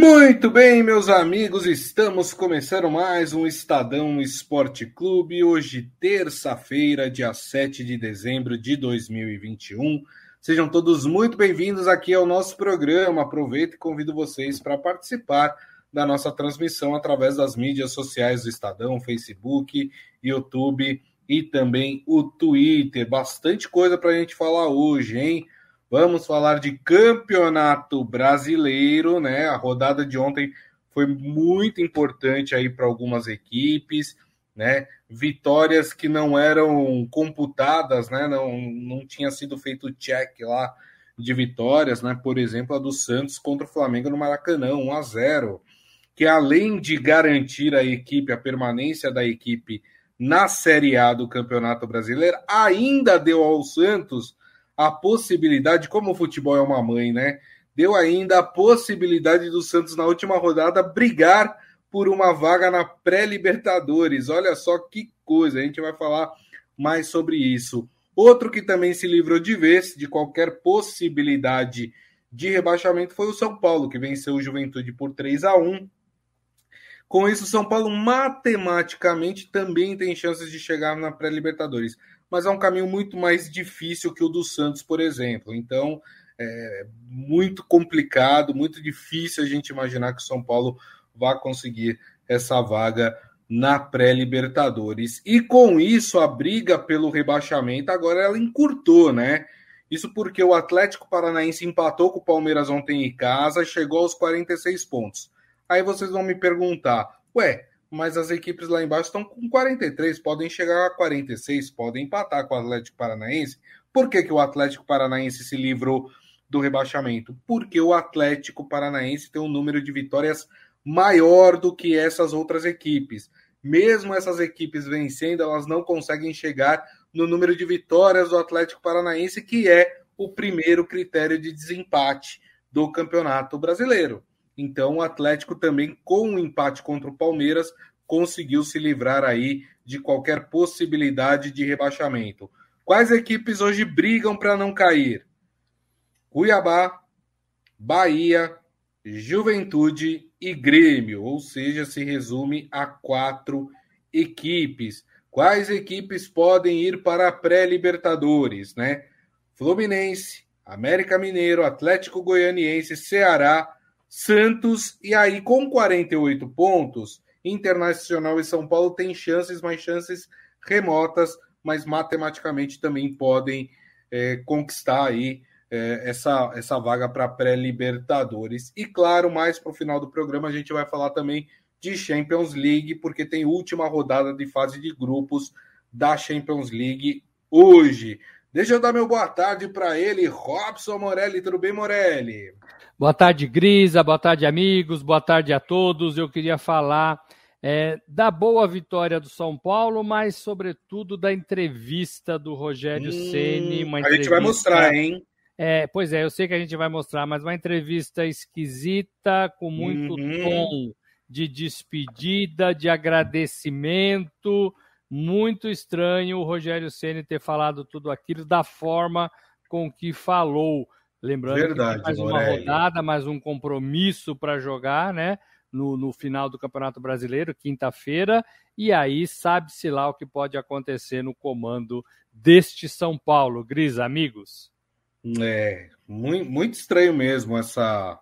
Muito bem, meus amigos, estamos começando mais um Estadão Esporte Clube. Hoje, terça-feira, dia 7 de dezembro de 2021. Sejam todos muito bem-vindos aqui ao nosso programa. Aproveito e convido vocês para participar da nossa transmissão através das mídias sociais do Estadão, Facebook, YouTube e também o Twitter. Bastante coisa para a gente falar hoje, hein? Vamos falar de campeonato brasileiro, né? A rodada de ontem foi muito importante aí para algumas equipes, né? Vitórias que não eram computadas, né? Não, não tinha sido feito check lá de vitórias, né? Por exemplo, a do Santos contra o Flamengo no Maracanã, 1 a 0, que além de garantir a equipe, a permanência da equipe na Série A do Campeonato Brasileiro, ainda deu ao Santos a possibilidade, como o futebol é uma mãe, né? Deu ainda a possibilidade do Santos na última rodada brigar por uma vaga na pré-Libertadores. Olha só que coisa, a gente vai falar mais sobre isso. Outro que também se livrou de vez de qualquer possibilidade de rebaixamento foi o São Paulo, que venceu o Juventude por 3 a 1. Com isso, o São Paulo matematicamente também tem chances de chegar na pré-Libertadores mas é um caminho muito mais difícil que o do Santos, por exemplo. Então, é muito complicado, muito difícil a gente imaginar que o São Paulo vá conseguir essa vaga na pré-Libertadores. E com isso, a briga pelo rebaixamento agora ela encurtou, né? Isso porque o Atlético Paranaense empatou com o Palmeiras ontem em casa, chegou aos 46 pontos. Aí vocês vão me perguntar, ué, mas as equipes lá embaixo estão com 43, podem chegar a 46, podem empatar com o Atlético Paranaense. Por que, que o Atlético Paranaense se livrou do rebaixamento? Porque o Atlético Paranaense tem um número de vitórias maior do que essas outras equipes. Mesmo essas equipes vencendo, elas não conseguem chegar no número de vitórias do Atlético Paranaense, que é o primeiro critério de desempate do Campeonato Brasileiro. Então, o Atlético também, com o um empate contra o Palmeiras, conseguiu se livrar aí de qualquer possibilidade de rebaixamento. Quais equipes hoje brigam para não cair? Cuiabá, Bahia, Juventude e Grêmio, ou seja, se resume a quatro equipes. Quais equipes podem ir para a pré-Libertadores, né? Fluminense, América Mineiro, Atlético Goianiense, Ceará, Santos, e aí com 48 pontos, Internacional e São Paulo têm chances, mas chances remotas, mas matematicamente também podem é, conquistar aí é, essa, essa vaga para pré-Libertadores. E claro, mais para o final do programa a gente vai falar também de Champions League, porque tem última rodada de fase de grupos da Champions League hoje. Deixa eu dar meu boa tarde para ele, Robson Morelli. Tudo bem, Morelli? Boa tarde, Grisa. Boa tarde, amigos. Boa tarde a todos. Eu queria falar é, da boa vitória do São Paulo, mas, sobretudo, da entrevista do Rogério hum, Ceni. A gente vai mostrar, hein? É, pois é, eu sei que a gente vai mostrar, mas uma entrevista esquisita, com muito uhum. tom de despedida, de agradecimento. Muito estranho o Rogério Ceni ter falado tudo aquilo da forma com que falou. Lembrando Verdade, que mais uma rodada, mais um compromisso para jogar, né? No, no final do Campeonato Brasileiro, quinta-feira, e aí sabe-se lá o que pode acontecer no comando deste São Paulo. Gris, amigos? É, muito, muito estranho mesmo essa,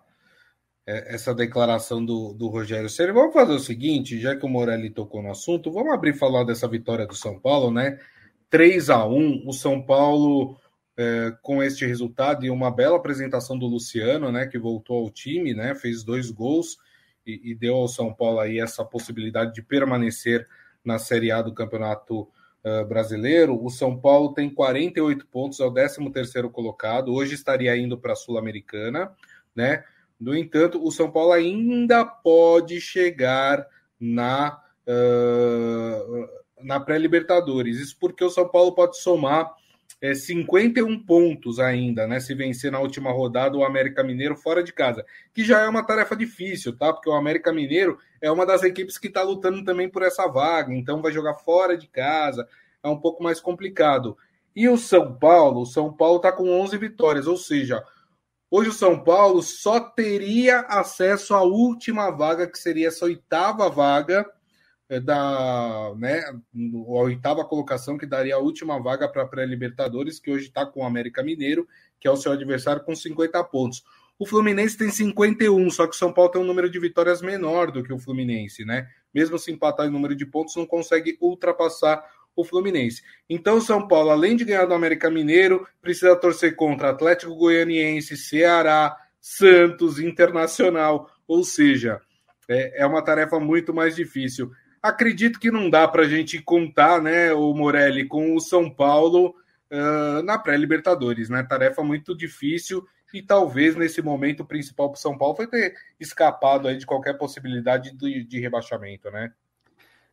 é, essa declaração do, do Rogério Ceni. Vamos fazer o seguinte, já que o Morelli tocou no assunto, vamos abrir falar dessa vitória do São Paulo, né? 3 a 1 o São Paulo é, com este resultado e uma bela apresentação do Luciano, né, que voltou ao time, né, fez dois gols e, e deu ao São Paulo aí essa possibilidade de permanecer na Série A do Campeonato uh, Brasileiro. O São Paulo tem 48 pontos, é o 13 terceiro colocado, hoje estaria indo para a Sul-Americana, né, no entanto, o São Paulo ainda pode chegar na, uh, na pré-Libertadores, isso porque o São Paulo pode somar é, 51 pontos ainda, né? Se vencer na última rodada o América Mineiro fora de casa, que já é uma tarefa difícil, tá? Porque o América Mineiro é uma das equipes que está lutando também por essa vaga, então vai jogar fora de casa, é um pouco mais complicado. E o São Paulo, o São Paulo está com 11 vitórias, ou seja, Hoje o São Paulo só teria acesso à última vaga, que seria essa oitava vaga da, né, a oitava colocação que daria a última vaga para a pré-Libertadores, que hoje está com o América Mineiro, que é o seu adversário com 50 pontos. O Fluminense tem 51, só que o São Paulo tem um número de vitórias menor do que o Fluminense, né? Mesmo se empatar em número de pontos, não consegue ultrapassar o Fluminense. Então, o São Paulo, além de ganhar do América Mineiro, precisa torcer contra Atlético Goianiense, Ceará, Santos, Internacional. Ou seja, é, é uma tarefa muito mais difícil. Acredito que não dá para a gente contar, né, o Morelli, com o São Paulo uh, na pré-Libertadores, né? Tarefa muito difícil e talvez nesse momento o principal para o São Paulo foi ter escapado aí de qualquer possibilidade de, de rebaixamento, né?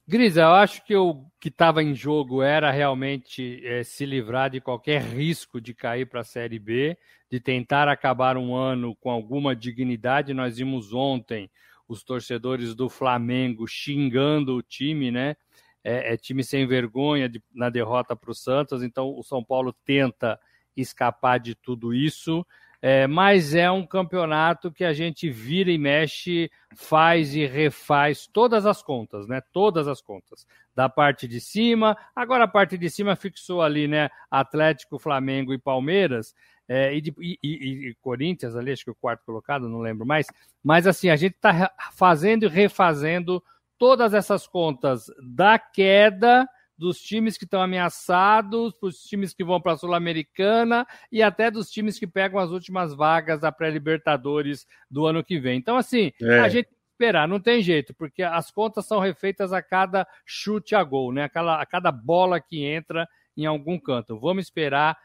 Grisa, eu acho que o que estava em jogo era realmente é, se livrar de qualquer risco de cair para a Série B, de tentar acabar um ano com alguma dignidade. Nós vimos ontem os torcedores do Flamengo xingando o time, né? É, é time sem vergonha de, na derrota para o Santos. Então o São Paulo tenta escapar de tudo isso. É, mas é um campeonato que a gente vira e mexe, faz e refaz todas as contas, né? Todas as contas. Da parte de cima, agora a parte de cima fixou ali, né? Atlético, Flamengo e Palmeiras. É, e, de, e, e, e, Corinthians ali, acho que o quarto colocado, não lembro mais. Mas assim, a gente está fazendo e refazendo todas essas contas da queda dos times que estão ameaçados, dos times que vão para a Sul-Americana e até dos times que pegam as últimas vagas da pré-Libertadores do ano que vem. Então, assim, é. a gente esperar, não tem jeito, porque as contas são refeitas a cada chute a gol, né? A cada, a cada bola que entra em algum canto. Vamos esperar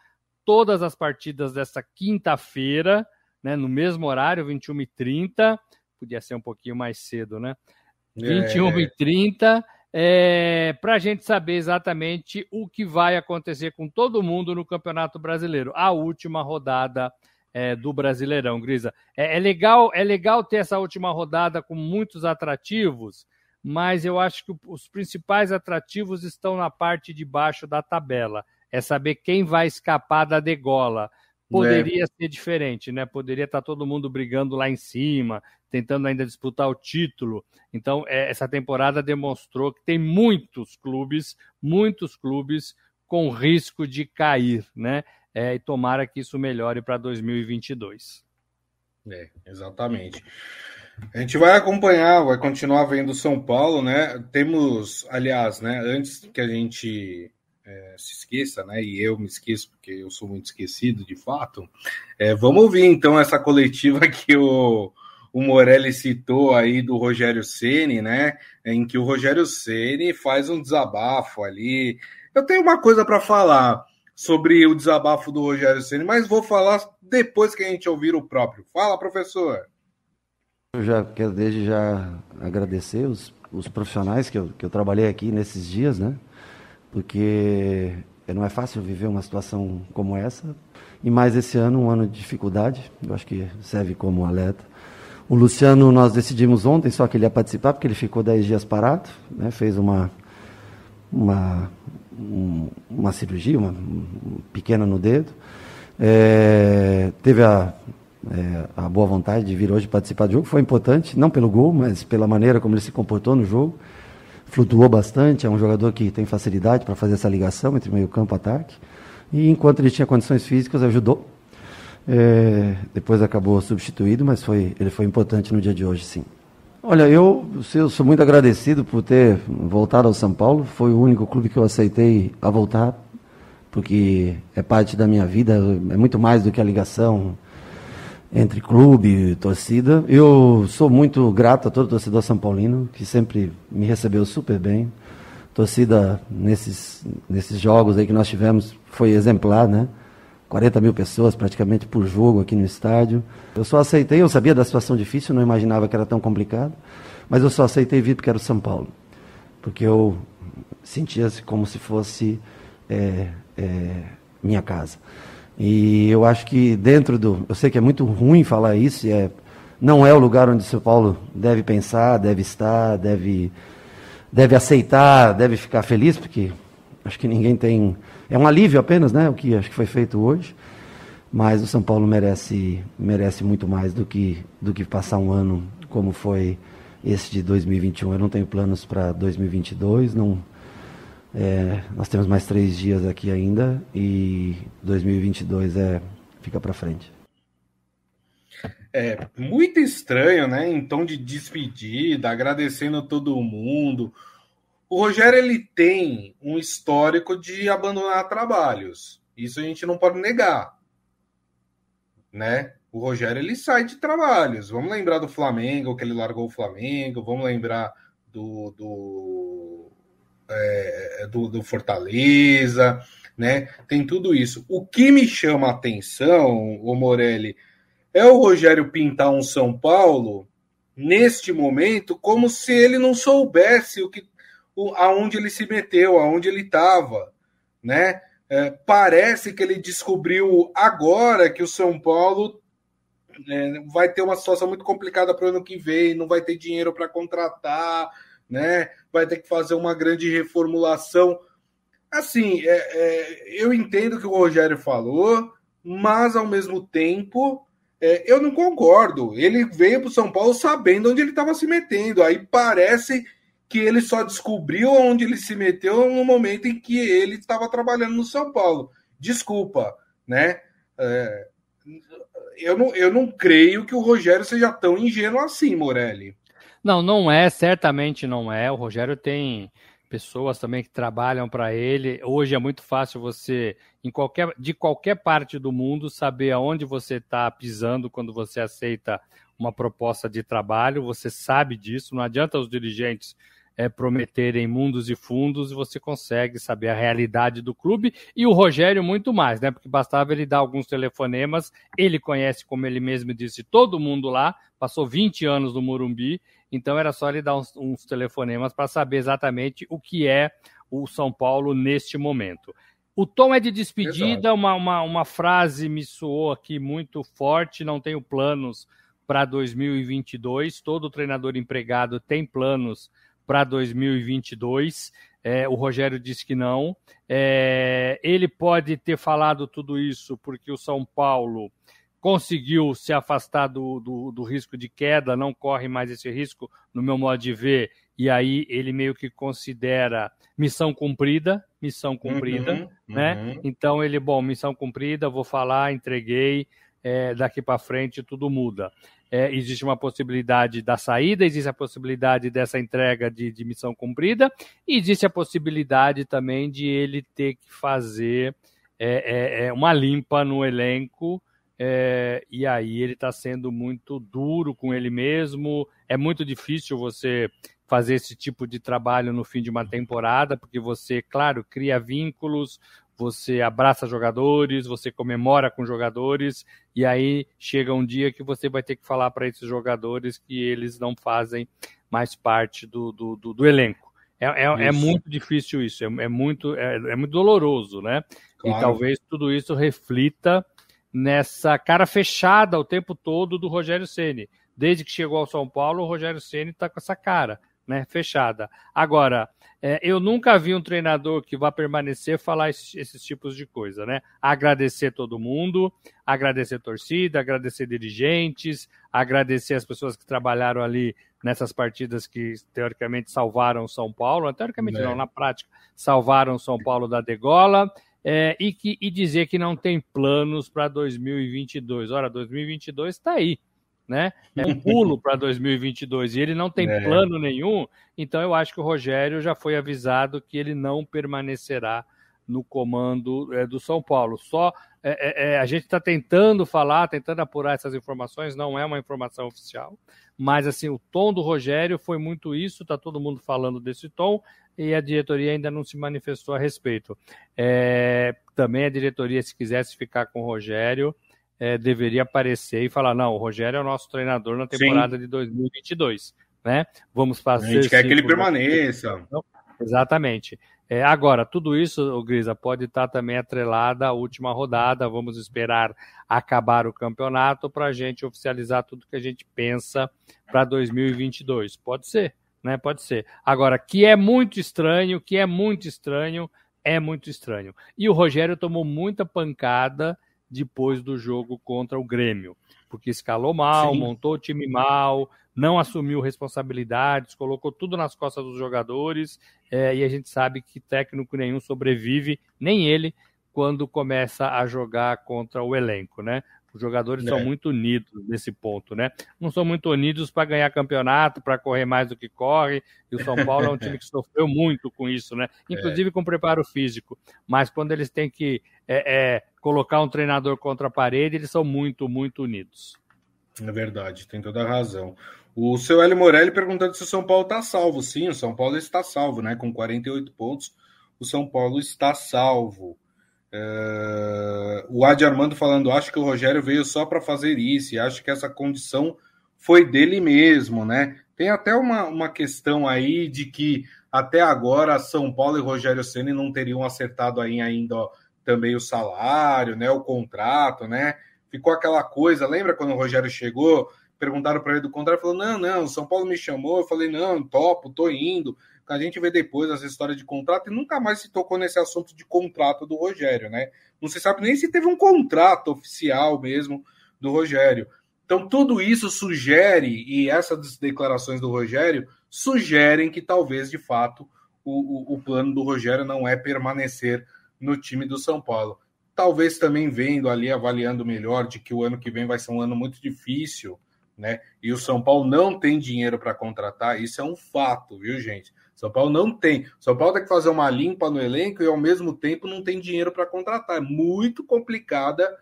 todas as partidas dessa quinta-feira, né? No mesmo horário, 21h30. Podia ser um pouquinho mais cedo, né? 21h30 é, para a gente saber exatamente o que vai acontecer com todo mundo no Campeonato Brasileiro, a última rodada é, do Brasileirão, Grisa. É, é, legal, é legal ter essa última rodada com muitos atrativos, mas eu acho que os principais atrativos estão na parte de baixo da tabela. É saber quem vai escapar da degola poderia é. ser diferente, né? Poderia estar todo mundo brigando lá em cima, tentando ainda disputar o título. Então, é, essa temporada demonstrou que tem muitos clubes, muitos clubes com risco de cair, né? É, e tomara que isso melhore para 2022. É, exatamente. A gente vai acompanhar, vai continuar vendo São Paulo, né? Temos, aliás, né, antes que a gente é, se esqueça, né? E eu me esqueço porque eu sou muito esquecido de fato. É, vamos ouvir então essa coletiva que o, o Morelli citou aí do Rogério Ceni, né? Em que o Rogério Ceni faz um desabafo ali. Eu tenho uma coisa para falar sobre o desabafo do Rogério Ceni, mas vou falar depois que a gente ouvir o próprio. Fala, professor. Eu já quero desde já agradecer os, os profissionais que eu, que eu trabalhei aqui nesses dias, né? Porque não é fácil viver uma situação como essa. E mais esse ano, um ano de dificuldade, eu acho que serve como alerta. O Luciano, nós decidimos ontem só que ele ia participar, porque ele ficou 10 dias parado, né? fez uma, uma, uma cirurgia, uma, pequena no dedo. É, teve a, é, a boa vontade de vir hoje participar do jogo, foi importante, não pelo gol, mas pela maneira como ele se comportou no jogo flutuou bastante, é um jogador que tem facilidade para fazer essa ligação entre meio campo e ataque. E enquanto ele tinha condições físicas, ajudou. É, depois acabou substituído, mas foi, ele foi importante no dia de hoje, sim. Olha, eu, eu sou muito agradecido por ter voltado ao São Paulo. Foi o único clube que eu aceitei a voltar, porque é parte da minha vida, é muito mais do que a ligação entre clube e torcida. Eu sou muito grato a todo torcedor são paulino, que sempre me recebeu super bem. Torcida nesses, nesses jogos aí que nós tivemos foi exemplar, né? 40 mil pessoas praticamente por jogo aqui no estádio. Eu só aceitei, eu sabia da situação difícil, não imaginava que era tão complicado, mas eu só aceitei vir porque era o São Paulo. Porque eu sentia-se como se fosse é, é, minha casa. E eu acho que dentro do. Eu sei que é muito ruim falar isso, é, não é o lugar onde São Paulo deve pensar, deve estar, deve, deve aceitar, deve ficar feliz, porque acho que ninguém tem. É um alívio apenas, né? O que acho que foi feito hoje. Mas o São Paulo merece, merece muito mais do que, do que passar um ano como foi esse de 2021. Eu não tenho planos para 2022, não, é, nós temos mais três dias aqui ainda e 2022 é, fica para frente. É muito estranho, né? Em tom de despedida, agradecendo todo mundo. O Rogério ele tem um histórico de abandonar trabalhos. Isso a gente não pode negar, né? O Rogério ele sai de trabalhos. Vamos lembrar do Flamengo, que ele largou o Flamengo. Vamos lembrar do, do, é, do, do Fortaleza, né? Tem tudo isso. O que me chama a atenção, o Morelli, é o Rogério pintar um São Paulo neste momento como se ele não soubesse o que o, aonde ele se meteu, aonde ele estava, né? É, parece que ele descobriu agora que o São Paulo é, vai ter uma situação muito complicada para o ano que vem, não vai ter dinheiro para contratar, né? Vai ter que fazer uma grande reformulação. Assim, é, é, eu entendo o que o Rogério falou, mas ao mesmo tempo é, eu não concordo. Ele veio para o São Paulo sabendo onde ele estava se metendo. Aí parece que ele só descobriu onde ele se meteu no momento em que ele estava trabalhando no São Paulo. Desculpa, né? É, eu, não, eu não creio que o Rogério seja tão ingênuo assim, Morelli. Não, não é, certamente não é. O Rogério tem pessoas também que trabalham para ele. Hoje é muito fácil você, em qualquer, de qualquer parte do mundo, saber aonde você está pisando quando você aceita uma proposta de trabalho. Você sabe disso. Não adianta os dirigentes é, prometerem mundos e fundos, você consegue saber a realidade do clube e o Rogério muito mais, né? Porque bastava ele dar alguns telefonemas, ele conhece, como ele mesmo disse, todo mundo lá, passou 20 anos no Morumbi, então era só ele dar uns, uns telefonemas para saber exatamente o que é o São Paulo neste momento. O tom é de despedida, uma, uma, uma frase me soou aqui muito forte, não tenho planos para 2022, todo treinador empregado tem planos para 2022. É, o Rogério disse que não. É, ele pode ter falado tudo isso porque o São Paulo conseguiu se afastar do, do, do, risco de queda, não corre mais esse risco, no meu modo de ver, e aí ele meio que considera missão cumprida, missão cumprida, uhum, né? Uhum. Então ele, bom, missão cumprida, vou falar, entreguei, é, daqui para frente tudo muda é, existe uma possibilidade da saída, existe a possibilidade dessa entrega de, de, missão cumprida, e existe a possibilidade também de ele ter que fazer é, é, é uma limpa no elenco, é, e aí ele está sendo muito duro com ele mesmo. É muito difícil você fazer esse tipo de trabalho no fim de uma temporada, porque você, claro, cria vínculos, você abraça jogadores, você comemora com jogadores, e aí chega um dia que você vai ter que falar para esses jogadores que eles não fazem mais parte do, do, do, do elenco. É, é, é, muito difícil isso, é, é muito, é, é, muito doloroso, né? Claro. E talvez tudo isso reflita nessa cara fechada o tempo todo do Rogério Ceni. Desde que chegou ao São Paulo, o Rogério Ceni está com essa cara, né? Fechada. Agora, é, eu nunca vi um treinador que vá permanecer falar esses, esses, tipos de coisa, né? Agradecer todo mundo, agradecer torcida, agradecer dirigentes, agradecer as pessoas que trabalharam ali nessas partidas que teoricamente salvaram São Paulo, teoricamente é. não, na prática, salvaram São Paulo da degola. É, e, que, e dizer que não tem planos para 2022. Ora, 2022 está aí né? É um pulo para 2022 e ele não tem é. plano nenhum, então eu acho que o Rogério já foi avisado que ele não permanecerá no comando é, do São Paulo. Só é, é, é a gente está tentando falar, tentando apurar essas informações, não é uma informação oficial, mas assim o tom do Rogério foi muito isso. Está todo mundo falando desse tom e a diretoria ainda não se manifestou a respeito. É, também a diretoria, se quisesse ficar com o Rogério, é, deveria aparecer e falar: não, o Rogério é o nosso treinador na temporada Sim. de 2022. Né? Vamos fazer. A gente quer que ele permaneça. Exatamente. É, agora, tudo isso, Grisa, pode estar também atrelado à última rodada. Vamos esperar acabar o campeonato para a gente oficializar tudo que a gente pensa para 2022. Pode ser, né? Pode ser. Agora, que é muito estranho, que é muito estranho, é muito estranho. E o Rogério tomou muita pancada depois do jogo contra o Grêmio, porque escalou mal, Sim. montou o time mal, não assumiu responsabilidades, colocou tudo nas costas dos jogadores, é, e a gente sabe que técnico nenhum sobrevive, nem ele, quando começa a jogar contra o elenco, né? Os jogadores é. são muito unidos nesse ponto, né? Não são muito unidos para ganhar campeonato, para correr mais do que corre. E o São Paulo é um time que sofreu muito com isso, né? É. Inclusive é. com preparo físico. Mas quando eles têm que é, é, colocar um treinador contra a parede, eles são muito, muito unidos. É verdade, tem toda a razão. O seu Hélio Morelli perguntando se o São Paulo está salvo. Sim, o São Paulo está salvo, né? Com 48 pontos, o São Paulo está salvo. Uh, o Adi Armando falando, acho que o Rogério veio só para fazer isso, e acho que essa condição foi dele mesmo, né? Tem até uma, uma questão aí de que até agora São Paulo e Rogério Ceni não teriam acertado aí ainda ó, também o salário, né? O contrato, né? Ficou aquela coisa, lembra quando o Rogério chegou? Perguntaram para ele do contrato, falou: não, não, São Paulo me chamou, eu falei, não, topo, tô indo a gente vê depois essa história de contrato e nunca mais se tocou nesse assunto de contrato do Rogério, né? Não se sabe nem se teve um contrato oficial mesmo do Rogério. Então, tudo isso sugere, e essas declarações do Rogério sugerem que talvez, de fato, o, o, o plano do Rogério não é permanecer no time do São Paulo. Talvez também vendo ali, avaliando melhor, de que o ano que vem vai ser um ano muito difícil, né? E o São Paulo não tem dinheiro para contratar, isso é um fato, viu, gente? São Paulo não tem. São Paulo tem que fazer uma limpa no elenco e ao mesmo tempo não tem dinheiro para contratar. É muito complicada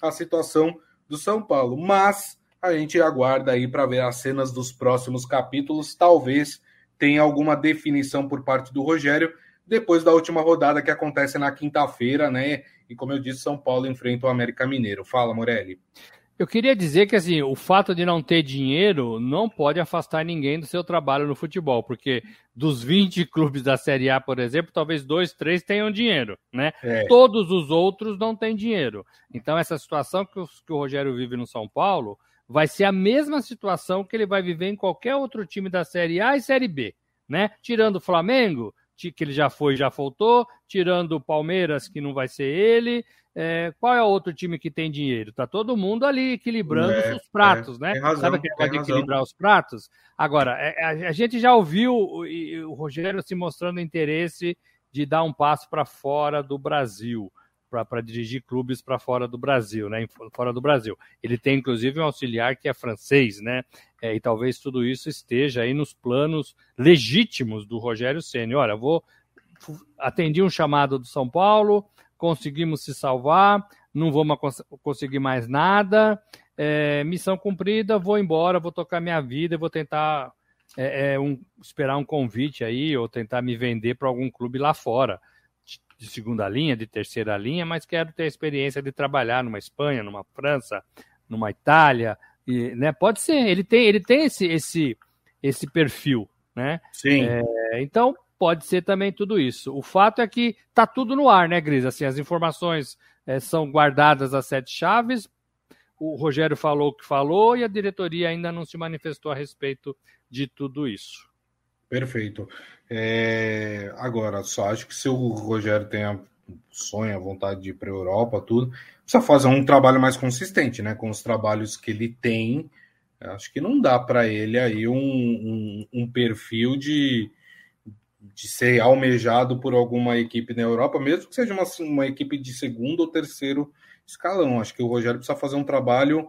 a situação do São Paulo. Mas a gente aguarda aí para ver as cenas dos próximos capítulos. Talvez tenha alguma definição por parte do Rogério depois da última rodada que acontece na quinta-feira, né? E como eu disse, São Paulo enfrenta o América Mineiro. Fala, Morelli. Eu queria dizer que assim, o fato de não ter dinheiro não pode afastar ninguém do seu trabalho no futebol, porque dos 20 clubes da Série A, por exemplo, talvez dois, três tenham dinheiro, né? É. Todos os outros não têm dinheiro. Então, essa situação que o, que o Rogério vive no São Paulo vai ser a mesma situação que ele vai viver em qualquer outro time da Série A e Série B, né? Tirando o Flamengo, que ele já foi, já faltou, tirando o Palmeiras, que não vai ser ele, é, qual é o outro time que tem dinheiro? Tá todo mundo ali equilibrando é, os pratos, é, né? Razão, Sabe aquele negócio de equilibrar os pratos? Agora, é, a, a, gente já ouviu o, o, Rogério se mostrando interesse de dar um passo para fora do Brasil, para dirigir clubes para fora do Brasil, né? Fora do Brasil. Ele tem, inclusive, um auxiliar que é francês, né? É, e talvez tudo isso esteja aí nos planos legítimos do Rogério Ceni. Olha, vou atendi um chamado do São Paulo, conseguimos se salvar, não vamos conseguir mais nada, é, missão cumprida, vou embora, vou tocar minha vida, vou tentar é, é, um, esperar um convite aí, ou tentar me vender para algum clube lá fora, de, segunda linha, de terceira linha, mas quero ter a experiência de trabalhar numa Espanha, numa França, numa Itália, e, né, pode ser, ele tem, ele tem esse, esse, esse perfil, né? Sim. É, então, pode ser também tudo isso. O fato é que tá tudo no ar, né, Gris? Assim, as informações é, são guardadas às sete chaves. O Rogério falou o que falou e a diretoria ainda não se manifestou a respeito de tudo isso. Perfeito. É... Agora, só acho que se o Rogério tem a sonho, a vontade de ir para a Europa, tudo, precisa fazer um trabalho mais consistente, né? Com os trabalhos que ele tem, acho que não dá para ele aí um, um, um perfil de, de ser almejado por alguma equipe na Europa, mesmo que seja uma, uma equipe de segundo ou terceiro escalão. Acho que o Rogério precisa fazer um trabalho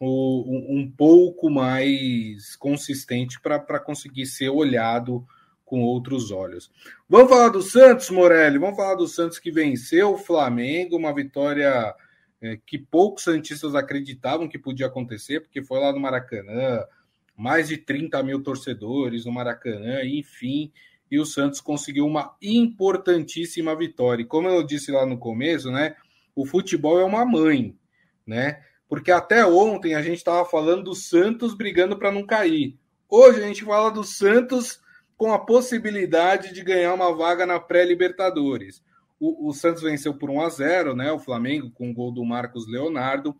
um, um pouco mais consistente para conseguir ser olhado com outros olhos. Vamos falar do Santos, Morelli. Vamos falar do Santos que venceu o Flamengo, uma vitória é, que poucos santistas acreditavam que podia acontecer, porque foi lá no Maracanã, mais de 30 mil torcedores no Maracanã, enfim e o Santos conseguiu uma importantíssima vitória. E como eu disse lá no começo, né, o futebol é uma mãe, né? Porque até ontem a gente estava falando do Santos brigando para não cair. Hoje a gente fala do Santos com a possibilidade de ganhar uma vaga na pré-Libertadores. O, o, Santos venceu por 1 a 0, né? O Flamengo com o gol do Marcos Leonardo.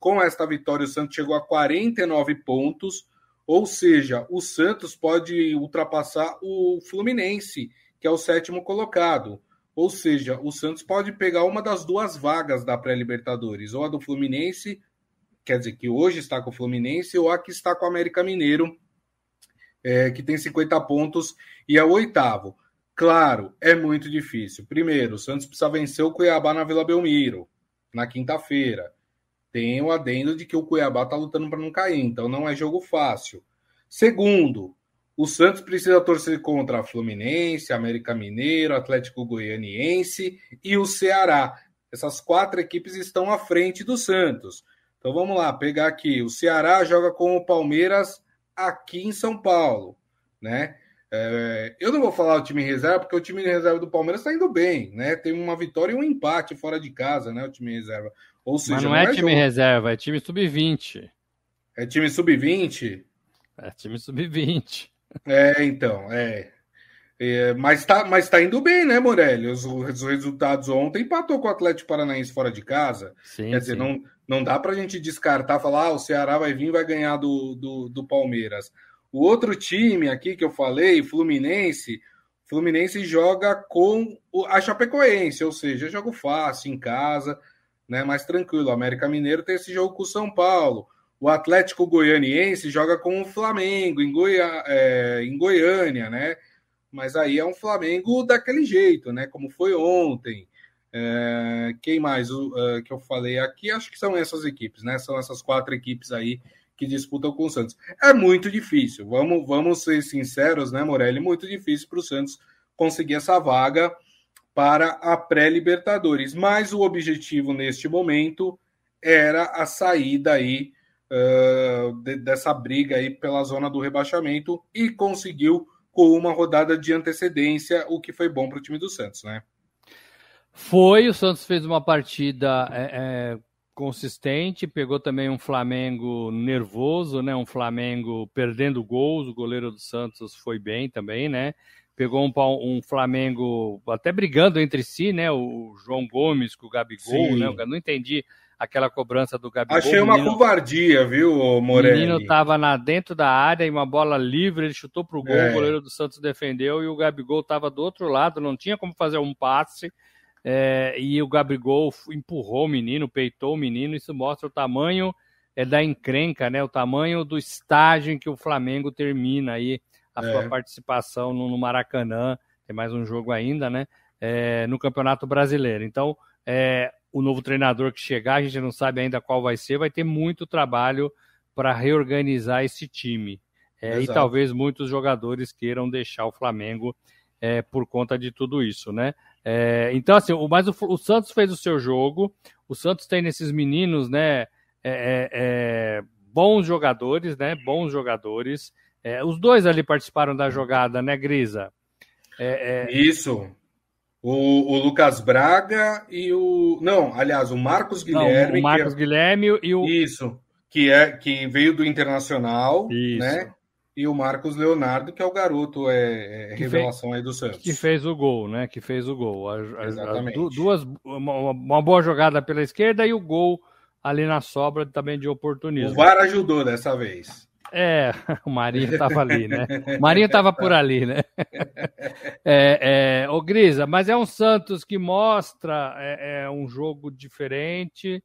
Com esta vitória, o Santos chegou a 49 pontos. Ou seja, o Santos pode ultrapassar o Fluminense, que é o sétimo colocado. Ou seja, o Santos pode pegar uma das duas vagas da pré-Libertadores, ou a do Fluminense, quer dizer, que hoje está com o Fluminense, ou a que está com o América Mineiro, é, que tem 50 pontos e é o oitavo. Claro, é muito difícil. Primeiro, o Santos precisa vencer o Cuiabá na Vila Belmiro, na quinta-feira. Tem o adendo de que o Cuiabá está lutando para não cair, então não é jogo fácil. Segundo, o Santos precisa torcer contra a Fluminense, América Mineiro, Atlético Goianiense e o Ceará. Essas quatro equipes estão à frente do Santos. Então vamos lá, pegar aqui. O Ceará joga com o Palmeiras aqui em São Paulo, né? É, eu não vou falar o time reserva, porque o time reserva do Palmeiras está indo bem, né? Tem uma vitória e um empate fora de casa, né? O time reserva. Ou seja, Mas não, não é, é, time em reserva, é time sub-20. É time sub-20? É time sub-20. É, então, é. É. mas, tá, mas tá indo bem, né, Morelli? Os, os, resultados ontem empatou com o Atlético Paranaense fora de casa. Sim, Quer dizer, não, não dá pra gente descartar, falar, ah, o Ceará vai vir vai ganhar do, do, do Palmeiras. O outro time aqui que eu falei, Fluminense, Fluminense joga com a Chapecoense, ou seja, jogo fácil em casa, né, mais tranquilo. O América Mineiro tem esse jogo com o São Paulo. O Atlético Goianiense joga com o Flamengo em, Goiá, é, em Goiânia, né? Mas aí é um Flamengo daquele jeito, né? Como foi ontem. É, quem mais o, uh, que eu falei aqui? Acho que são essas equipes, né? São essas quatro equipes aí que disputam com o Santos. É muito difícil, vamos, vamos ser sinceros, né, Morelli? Muito difícil para o Santos conseguir essa vaga para a pré-Libertadores. Mas o objetivo neste momento era a saída aí uh, de, dessa briga aí pela zona do rebaixamento e conseguiu com uma rodada de antecedência, o que foi bom para o time do Santos, né? Foi, o Santos fez uma partida é, é consistente, pegou também um Flamengo nervoso, né? Um Flamengo perdendo gols, o goleiro do Santos foi bem também, né? Pegou um, um Flamengo até brigando entre si, né? O João Gomes com o Gabigol, Sim. né? Eu não entendi aquela cobrança do Gabigol. Achei uma menino, covardia, viu, Morelli? O menino estava na, dentro da área e uma bola livre, ele chutou para o gol, é. o goleiro do Santos defendeu e o Gabigol estava do outro lado, não tinha como fazer um passe. É, e o Gabigol empurrou o menino, peitou o menino. Isso mostra o tamanho é, da encrenca, né? O tamanho do estágio em que o Flamengo termina aí a é. sua participação no, no, Maracanã. Tem mais um jogo ainda, né? É, no Campeonato Brasileiro. Então, é, o novo treinador que chegar, a gente não sabe ainda qual vai ser, vai ter muito trabalho para reorganizar esse time. É, e talvez muitos jogadores queiram deixar o Flamengo é, por conta de tudo isso, né? É, então, assim, o, mas o, o, Santos fez o seu jogo, o Santos tem nesses meninos, né, é, é, é bons jogadores, né, bons jogadores. Os dois ali participaram da jogada, né, Grisa? Isso. O, o, Lucas Braga e o. Não, aliás, o Marcos Guilherme. Não, o Marcos Guilherme e o. Isso. Que, é, que veio do Internacional, Isso. né? e o Marcos Leonardo, que é o garoto, é, é revelação fez, aí do Santos. Que fez o gol, né? Que fez o gol. A, Exatamente. A, duas, uma, uma, boa jogada pela esquerda e o gol ali na sobra também de oportunismo. O VAR ajudou dessa vez. É, o Marinho estava ali, né? O Marinho estava por ali, né? É, é, ô Grisa, mas é um Santos que mostra é, é um jogo diferente.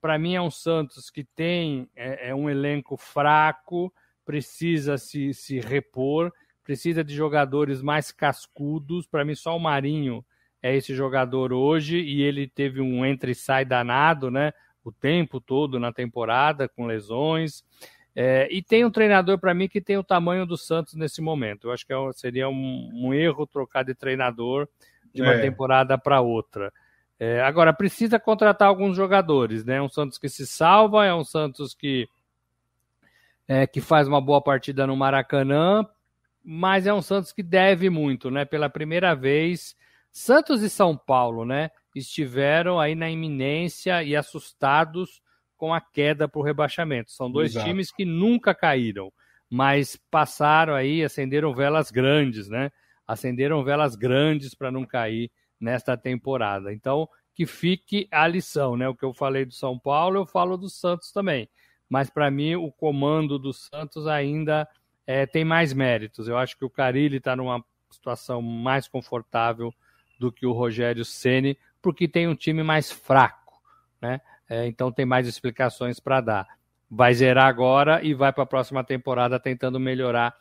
Para mim é um Santos que tem é, é um elenco fraco, precisa se, se repor, precisa de jogadores mais cascudos. Para mim, só o Marinho é esse jogador hoje e ele teve um entra e sai danado, né? O tempo todo na temporada, com lesões. É, e tem um treinador para mim que tem o tamanho do Santos nesse momento. Eu acho que é seria um, um erro trocar de treinador de uma é. temporada para outra. É, agora, precisa contratar alguns jogadores, né? Um Santos que se salva, é um Santos que é, que faz uma boa partida no Maracanã, mas é um Santos que deve muito, né? Pela primeira vez, Santos e São Paulo, né? Estiveram aí na iminência e assustados com a queda para o rebaixamento. São dois Exato. times que nunca caíram, mas passaram aí, acenderam velas grandes, né? Acenderam velas grandes para não cair nesta temporada. Então, que fique a lição, né? O que eu falei do São Paulo, eu falo do Santos também mas para mim o comando do Santos ainda é, tem mais méritos. Eu acho que o Carilli está numa situação mais confortável do que o Rogério Ceni, porque tem um time mais fraco, né? É, então tem mais explicações para dar. Vai zerar agora e vai para a próxima temporada tentando melhorar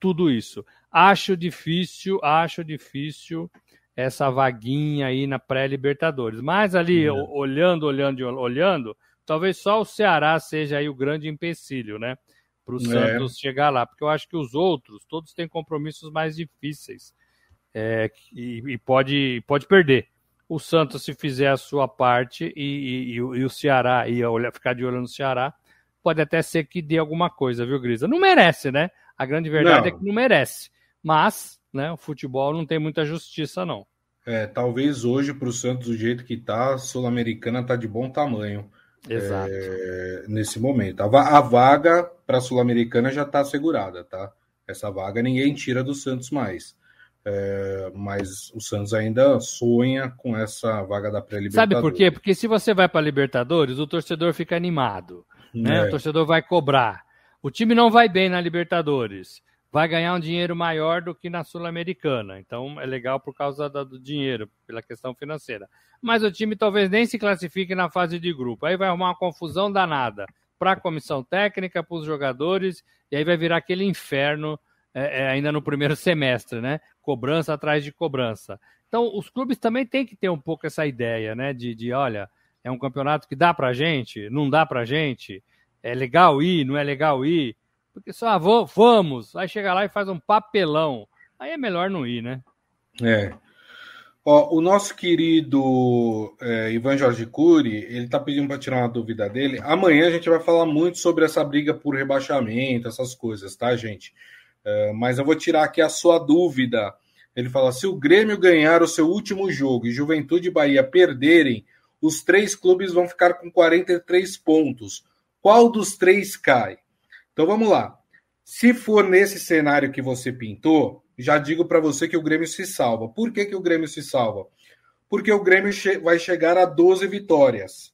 tudo isso. Acho difícil, acho difícil essa vaguinha aí na pré-Libertadores. Mas ali, é. olhando, olhando, olhando, talvez só o Ceará seja aí o grande empecilho, né? Para o é. Santos chegar lá, porque eu acho que os outros, todos têm compromissos mais difíceis é, e, e, pode, pode perder. O Santos, se fizer a sua parte e, e, e o Ceará, e olhar, ficar de olho no Ceará, pode até ser que dê alguma coisa, viu, Grisa? Não merece, né? A grande verdade não. é que não merece. Mas, né, o futebol não tem muita justiça, não. É, talvez hoje, para o Santos, do jeito que tá, a Sul-Americana está de bom tamanho. Exato. É, nesse momento. A, a vaga para a Sul-Americana já está assegurada, tá? Essa vaga ninguém tira do Santos mais. É, mas o Santos ainda sonha com essa vaga da pré-libertadores. Sabe por quê? Porque se você vai para a Libertadores, o torcedor fica animado. Né? É. O torcedor vai cobrar. O time não vai bem na Libertadores. Vai ganhar um dinheiro maior do que na Sul-Americana. Então é legal por causa do dinheiro, pela questão financeira. Mas o time talvez nem se classifique na fase de grupo. Aí vai arrumar uma confusão danada para a comissão técnica, para os jogadores, e aí vai virar aquele inferno é, é, ainda no primeiro semestre, né? Cobrança atrás de cobrança. Então, os clubes também têm que ter um pouco essa ideia, né? De, de olha, é um campeonato que dá pra gente, não dá pra gente, é legal ir, não é legal ir. Porque só, ah, vamos, aí chega lá e faz um papelão. Aí é melhor não ir, né? É. Ó, o nosso querido é, Ivan Jorge Cury, ele tá pedindo para tirar uma dúvida dele. Amanhã a gente vai falar muito sobre essa briga por rebaixamento, essas coisas, tá, gente? É, mas eu vou tirar aqui a sua dúvida. Ele fala: se o Grêmio ganhar o seu último jogo e Juventude e Bahia perderem, os três clubes vão ficar com 43 pontos. Qual dos três cai? Então vamos lá. Se for nesse cenário que você pintou, já digo para você que o Grêmio se salva. Por que, que o Grêmio se salva? Porque o Grêmio che vai chegar a 12 vitórias.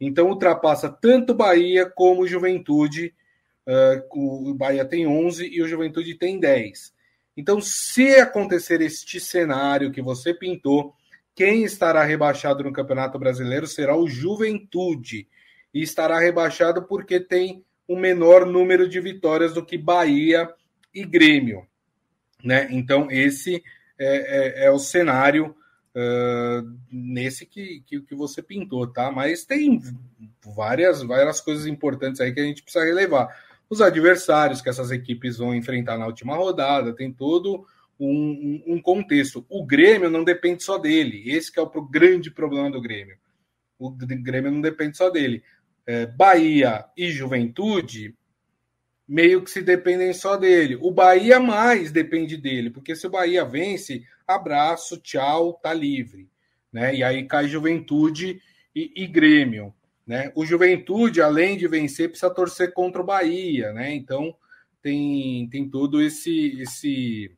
Então ultrapassa tanto Bahia como Juventude Uh, o Bahia tem 11 e o Juventude tem 10. Então, se acontecer este cenário que você pintou, quem estará rebaixado no Campeonato Brasileiro será o Juventude. E estará rebaixado porque tem um menor número de vitórias do que Bahia e Grêmio. Né? Então, esse é, é, é o cenário uh, nesse que, que, que, você pintou, tá? Mas tem várias, várias coisas importantes aí que a gente precisa relevar os adversários que essas equipes vão enfrentar na última rodada, tem todo um, um, contexto. O Grêmio não depende só dele, esse é o grande problema do Grêmio. O Grêmio não depende só dele. É, Bahia e Juventude meio que se dependem só dele. O Bahia mais depende dele, porque se o Bahia vence, abraço, tchau, tá livre. Né? E aí cai Juventude e, e Grêmio. Né? O Juventude, além de vencer, precisa torcer contra o Bahia, né? Então tem, tem todo esse, esse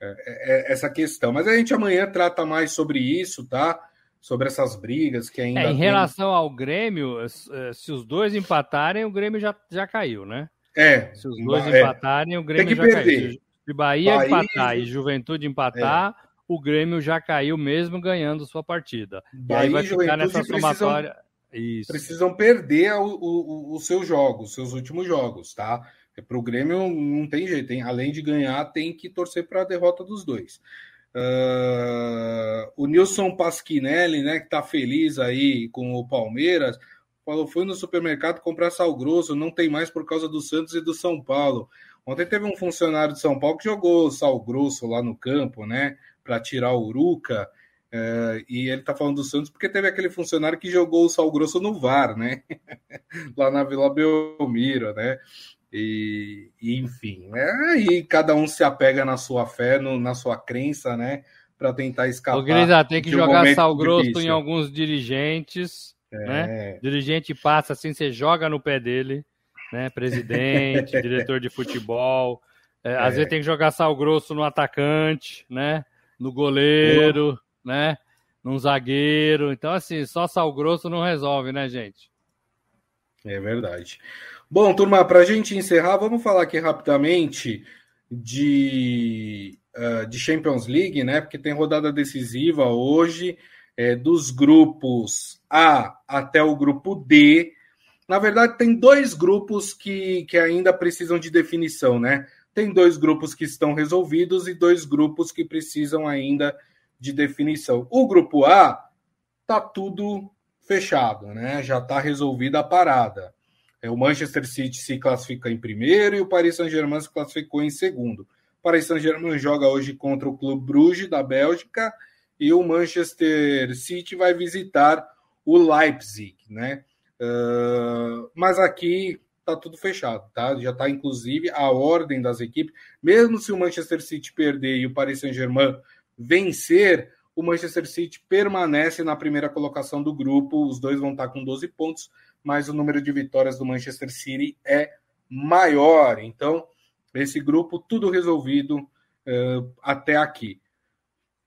é, é, essa questão. Mas a gente amanhã trata mais sobre isso, tá? Sobre essas brigas que ainda. É, em tem... relação ao Grêmio, é, se os dois empatarem, o Grêmio já, já caiu, né? É. Se os dois é. empatarem, o Grêmio já perder. caiu. Se Bahia, Bahia empatar e Juventude empatar, é. o Grêmio já caiu mesmo ganhando sua partida. Bahia e aí vai ficar nessa somatória. Precisam isso. precisam perder o, o, os seus jogos, os seus últimos jogos, tá? É, para o Grêmio não tem jeito, tem, além de ganhar, tem que torcer para a derrota dos dois. Uh, o Nilson Pasquinelli, né, que está feliz aí com o Palmeiras, falou: foi no supermercado comprar sal grosso, não tem mais por causa do Santos e do São Paulo. Ontem teve um funcionário de São Paulo que jogou sal grosso lá no campo, né, para tirar o Uruca. É, e ele tá falando do Santos porque teve aquele funcionário que jogou o Sal Grosso no VAR, né? Lá na Vila Belmiro, né? E, e enfim, né? e cada um se apega na sua fé, no, na sua crença, né? Para tentar escapar. O Grisa tem que jogar um sal grosso difícil. em alguns dirigentes, é. né? Dirigente passa assim, você joga no pé dele, né? Presidente, diretor de futebol. É, às é. vezes tem que jogar sal grosso no atacante, né? No goleiro né? Num zagueiro. Então, assim, só sal grosso não resolve, né, gente? É verdade. Bom, turma, para a gente encerrar, vamos falar aqui rapidamente de, uh, de Champions League, né? Porque tem rodada decisiva hoje é, dos grupos A até o grupo D. Na verdade, tem dois grupos que, que ainda precisam de definição, né? Tem dois grupos que estão resolvidos e dois grupos que precisam ainda de definição. O grupo A tá tudo fechado, né? Já está resolvida a parada. É, o Manchester City se classifica em primeiro e o Paris Saint-Germain se classificou em segundo. O Paris Saint-Germain joga hoje contra o Clube Bruges da Bélgica e o Manchester City vai visitar o Leipzig, né? Uh, mas aqui tá tudo fechado, tá? Já está inclusive a ordem das equipes. Mesmo se o Manchester City perder e o Paris Saint-Germain vencer, o Manchester City permanece na primeira colocação do grupo. Os dois vão estar com 12 pontos, mas o número de vitórias do Manchester City é maior. Então, esse grupo, tudo resolvido uh, até aqui.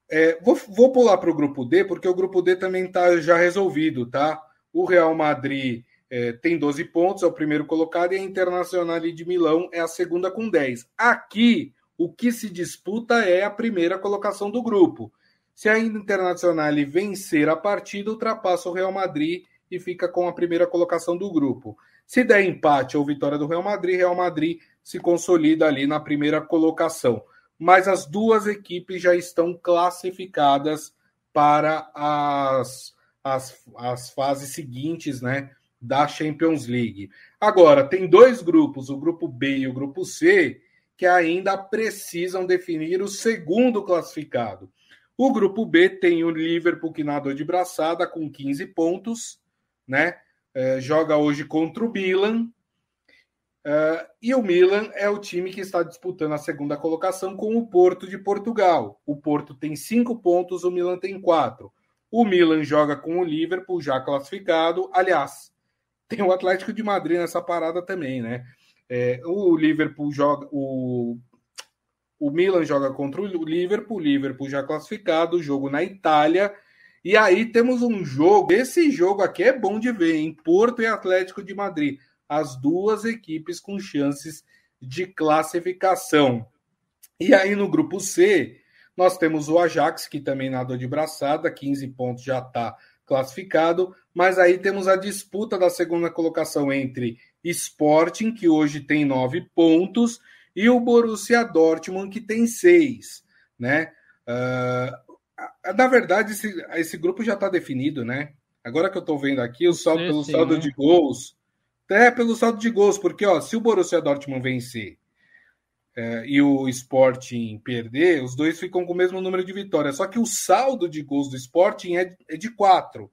É, vou, vou pular para o grupo D, porque o grupo D também está já resolvido, tá? O Real Madrid é, tem 12 pontos, é o primeiro colocado, e a Internacional de Milão é a segunda com 10. Aqui, o que se disputa é a primeira colocação do grupo. Se a Internacional vencer a partida, ultrapassa o Real Madrid e fica com a primeira colocação do grupo. Se der empate ou vitória do Real Madrid, Real Madrid se consolida ali na primeira colocação. Mas as duas equipes já estão classificadas para as, as, as fases seguintes, né? Da Champions League. Agora, tem dois grupos, o grupo B e o grupo C, que ainda precisam definir o segundo classificado. O grupo B tem o Liverpool que nadou de braçada com 15 pontos, né? É, joga hoje contra o Milan. É, e o Milan é o time que está disputando a segunda colocação com o Porto de Portugal. O Porto tem cinco pontos, o Milan tem quatro. O Milan joga com o Liverpool já classificado. Aliás, tem o Atlético de Madrid nessa parada também, né? É, o Liverpool joga, o, o Milan joga contra o Liverpool, o Liverpool já classificado, jogo na Itália. E aí temos um jogo, esse jogo aqui é bom de ver, em Porto e Atlético de Madrid. As duas equipes com chances de classificação. E aí no grupo C, nós temos o Ajax, que também nadou de braçada, 15 pontos já está classificado, mas aí temos a disputa da segunda colocação entre Sporting, que hoje tem nove pontos, e o Borussia Dortmund, que tem seis. Né? Uh, na verdade, esse, esse grupo já está definido, né? Agora que eu estou vendo aqui, o saldo, sim, pelo sim, saldo né? de gols. É, pelo saldo de gols, porque ó, se o Borussia Dortmund vencer é, e o Sporting perder, os dois ficam com o mesmo número de vitórias. Só que o saldo de gols do Sporting é, é de quatro.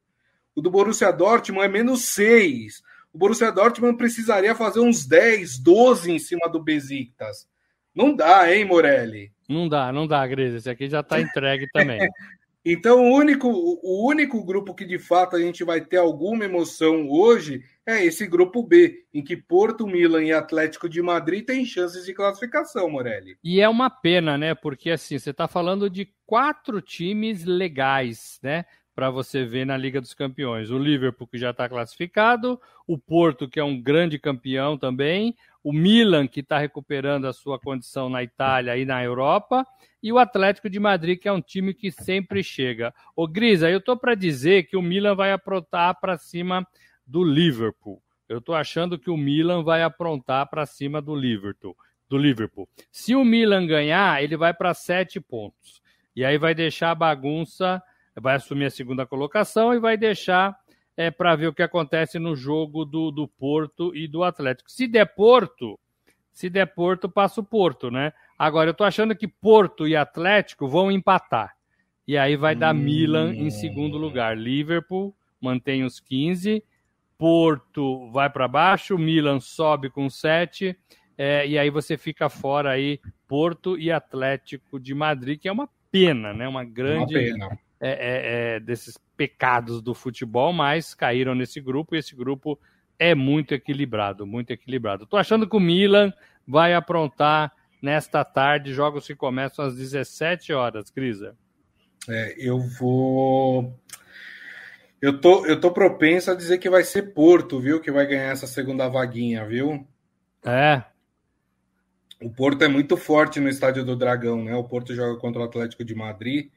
O do Borussia Dortmund é menos seis o Borussia Dortmund precisaria fazer uns 10, 12 em cima do Besiktas. Não dá, hein, Morelli? Não dá, não dá, Gris. Esse aqui já está entregue também. então, o único, o único grupo que de fato a gente vai ter alguma emoção hoje é esse grupo B, em que Porto, Milan e Atlético de Madrid têm chances de classificação, Morelli. E é uma pena, né? Porque assim, você está falando de quatro times legais, né? Para você ver na Liga dos Campeões. O Liverpool, que já está classificado, o Porto, que é um grande campeão também, o Milan, que está recuperando a sua condição na Itália e na Europa, e o Atlético de Madrid, que é um time que sempre chega. Ô Grisa, eu estou para dizer que o Milan vai aprontar para cima do Liverpool. Eu estou achando que o Milan vai aprontar para cima do Liverpool. Do Liverpool. Se o Milan ganhar, ele vai para sete pontos. E aí vai deixar a bagunça vai assumir a segunda colocação e vai deixar é, para ver o que acontece no jogo do, do Porto e do Atlético. Se der Porto, se der Porto, passa o Porto, né? Agora, eu tô achando que Porto e Atlético vão empatar. E aí vai dar hum. Milan em segundo lugar. Liverpool mantém os 15. Porto vai para baixo, Milan sobe com 7. É, e aí você fica fora aí Porto e Atlético de Madrid, que é uma pena, né? Uma grande. Uma pena é, é, é, desses pecados do futebol, mas caíram nesse grupo e esse grupo é muito equilibrado, muito equilibrado. Estou achando que o Milan vai aprontar nesta tarde, jogos que começam às 17 horas, Crisa. É, eu vou. Eu tô, eu tô propenso a dizer que vai ser Porto, viu? Que vai ganhar essa segunda vaguinha, viu? É. O Porto é muito forte no estádio do Dragão, né? O Porto joga contra o Atlético de Madrid,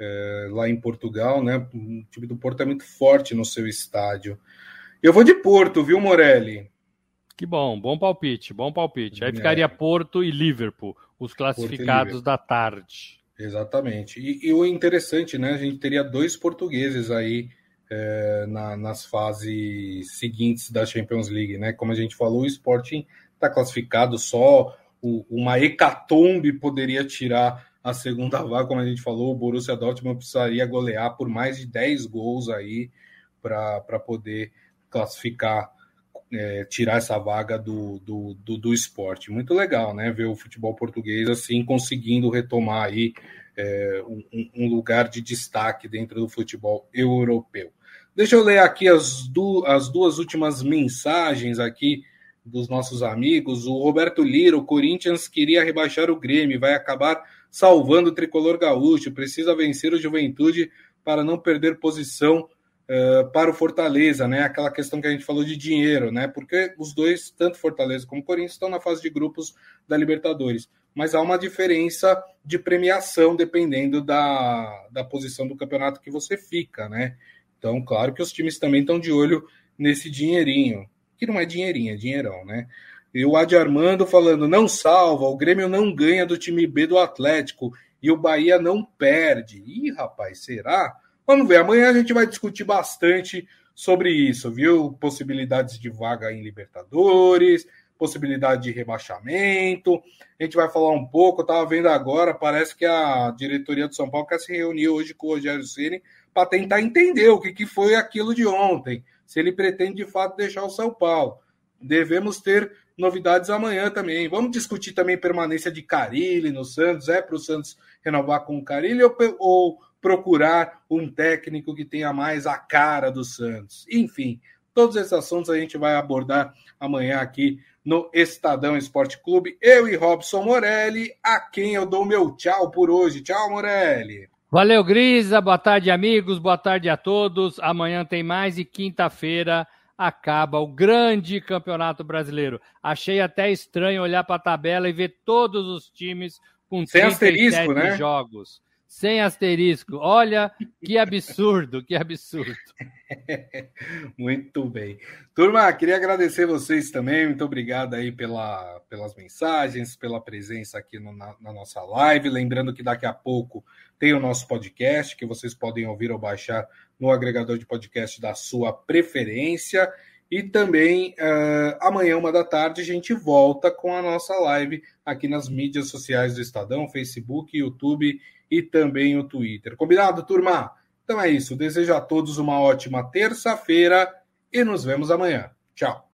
é, lá em Portugal, né? O time do Porto é muito forte no seu estádio. Eu vou de Porto, viu, Morelli? Que bom, bom palpite, bom palpite. Aí é. ficaria Porto e Liverpool, os classificados da tarde. Exatamente. E, e, o interessante, né? A gente teria dois portugueses aí é, na, nas fases seguintes da Champions League, né? Como a gente falou, o Sporting está classificado só o, uma hecatombe poderia tirar a segunda vaga, como a gente falou, o Borussia Dortmund precisaria golear por mais de 10 gols aí para poder classificar, é, tirar essa vaga do, do, do, do, esporte. Muito legal, né? Ver o futebol português assim conseguindo retomar aí é, um, um, lugar de destaque dentro do futebol europeu. Deixa eu ler aqui as, du as duas últimas mensagens aqui dos nossos amigos. O Roberto Lira, o Corinthians queria rebaixar o Grêmio, vai acabar salvando o tricolor gaúcho, precisa vencer o Juventude para não perder posição uh, para o Fortaleza, né? Aquela questão que a gente falou de dinheiro, né? Porque os dois, tanto Fortaleza como Corinthians, estão na fase de grupos da Libertadores. Mas há uma diferença de premiação dependendo da, da posição do campeonato que você fica, né? Então, claro que os times também estão de olho nesse dinheirinho que não é dinheirinho, é dinheirão, né? E o Adi Armando falando, não salva, o Grêmio não ganha do time B do Atlético e o Bahia não perde. Ih, rapaz, será? Vamos ver, amanhã a gente vai discutir bastante sobre isso, viu? Possibilidades de vaga em Libertadores, possibilidade de rebaixamento. A gente vai falar um pouco, eu estava vendo agora, parece que a diretoria do São Paulo quer se reunir hoje com o Rogério Ceni para tentar entender o que, que foi aquilo de ontem se ele pretende de fato deixar o São Paulo. Devemos ter novidades amanhã também. Vamos discutir também permanência de Carilli no Santos. É para o Santos renovar com o Carilli ou, ou procurar um técnico que tenha mais a cara do Santos? Enfim, todos esses assuntos a gente vai abordar amanhã aqui no Estadão Esporte Clube. Eu e Robson Morelli, a quem eu dou meu tchau por hoje. Tchau, Morelli. Valeu, Grisa. Boa tarde, amigos. Boa tarde a todos. Amanhã tem mais e quinta-feira acaba o grande campeonato brasileiro. Achei até estranho olhar para a tabela e ver todos os times com Sem 37 né? jogos sem asterisco. Olha que absurdo, que absurdo. Muito bem. Turma, queria agradecer vocês também. Muito obrigado aí pela, pelas mensagens, pela presença aqui no, na, na, nossa live. Lembrando que daqui a pouco tem o nosso podcast, que vocês podem ouvir ou baixar no agregador de podcast da sua preferência. E também uh, amanhã, uma da tarde, a gente volta com a nossa live aqui nas mídias sociais do Estadão, Facebook, YouTube e também o Twitter. Combinado, turma? Então é isso. Desejo a todos uma ótima terça-feira e nos vemos amanhã. Tchau.